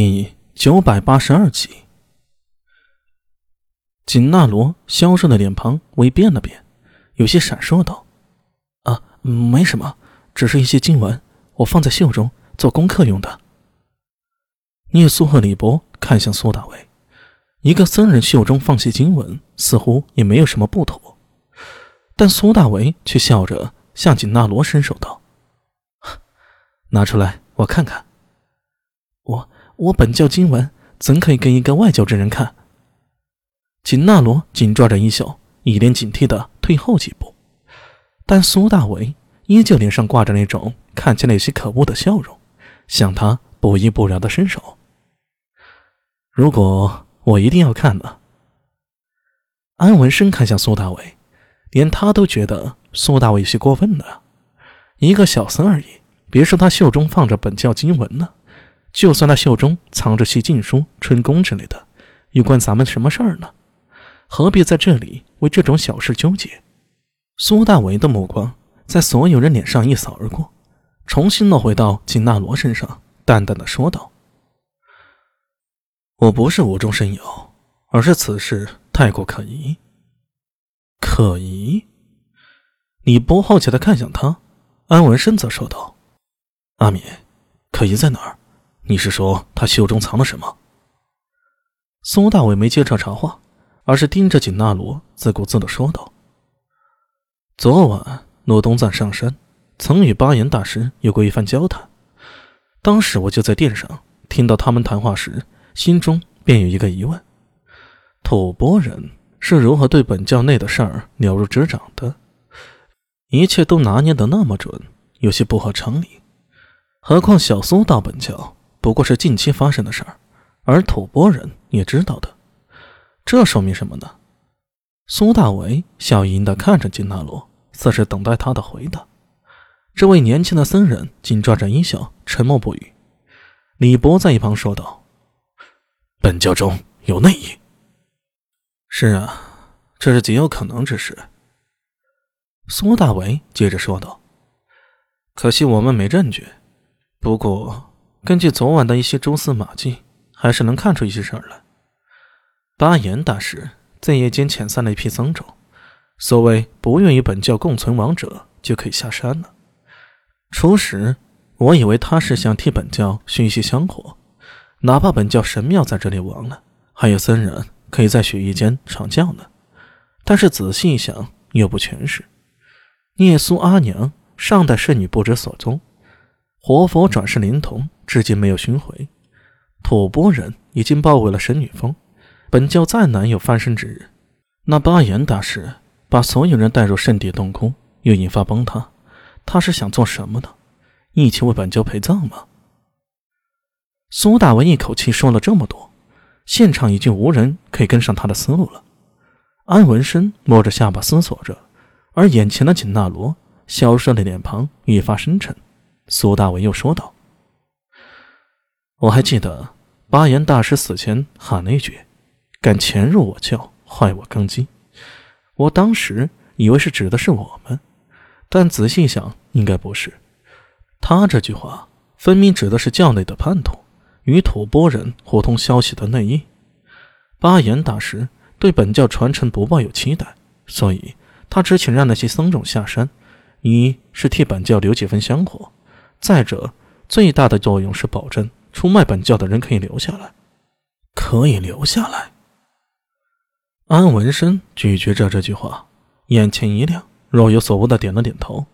第九百八十二集，锦纳罗消瘦的脸庞微变了变，有些闪烁道：“啊，没什么，只是一些经文，我放在袖中做功课用的。”聂苏和李博看向苏大为，一个僧人袖中放些经文，似乎也没有什么不妥，但苏大为却笑着向锦纳罗伸手道：“拿出来，我看看。”我。我本教经文怎可以给一个外教之人看？秦纳罗紧抓着衣袖，一脸警惕地退后几步。但苏大为依旧脸上挂着那种看起来有些可恶的笑容，向他不依不饶地伸手。如果我一定要看呢？安文生看向苏大伟，连他都觉得苏大伟有些过分了。一个小僧而已，别说他袖中放着本教经文呢。就算他袖中藏着些禁书、春宫之类的，又关咱们什么事儿呢？何必在这里为这种小事纠结？苏大为的目光在所有人脸上一扫而过，重新落回到金纳罗身上，淡淡的说道：“我不是无中生有，而是此事太过可疑。可疑？”你不好奇的看向他，安文生则说道：“阿敏，可疑在哪儿？”你是说他袖中藏了什么？苏大伟没接着插话，而是盯着锦纳罗，自顾自的说道：“昨晚诺东赞上山，曾与巴颜大师有过一番交谈。当时我就在殿上听到他们谈话时，心中便有一个疑问：吐蕃人是如何对本教内的事儿了如指掌的？一切都拿捏的那么准，有些不合常理。何况小苏到本教……”不过是近期发生的事儿，而吐蕃人也知道的，这说明什么呢？苏大为笑盈盈地看着金纳罗，似是等待他的回答。这位年轻的僧人紧抓着衣袖，沉默不语。李博在一旁说道：“本教中有内应。”“是啊，这是极有可能之事。”苏大为接着说道：“可惜我们没证据，不过……”根据昨晚的一些蛛丝马迹，还是能看出一些事儿来。巴颜大师在夜间遣散了一批僧众，所谓不愿与本教共存亡者就可以下山了。初时我以为他是想替本教续一些香火，哪怕本教神庙在这里亡了，还有僧人可以在雪域间传教呢。但是仔细一想，又不全是。聂苏阿娘上代圣女不知所踪，活佛转世灵童。至今没有寻回，吐蕃人已经包围了神女峰，本教再难有翻身之日。那巴颜大师把所有人带入圣地洞窟，又引发崩塌，他是想做什么呢？一起为本教陪葬吗？苏大文一口气说了这么多，现场已经无人可以跟上他的思路了。安文生摸着下巴思索着，而眼前的锦纳罗消瘦的脸庞愈发深沉。苏大文又说道。我还记得巴颜大师死前喊了一句：“敢潜入我教，坏我根基。”我当时以为是指的是我们，但仔细想，应该不是。他这句话分明指的是教内的叛徒与吐蕃人互通消息的内应。巴颜大师对本教传承不抱有期待，所以他之前让那些僧众下山，一是替本教留几分香火，再者最大的作用是保证。出卖本教的人可以留下来，可以留下来。安文生咀嚼着这句话，眼前一亮，若有所悟的点了点头。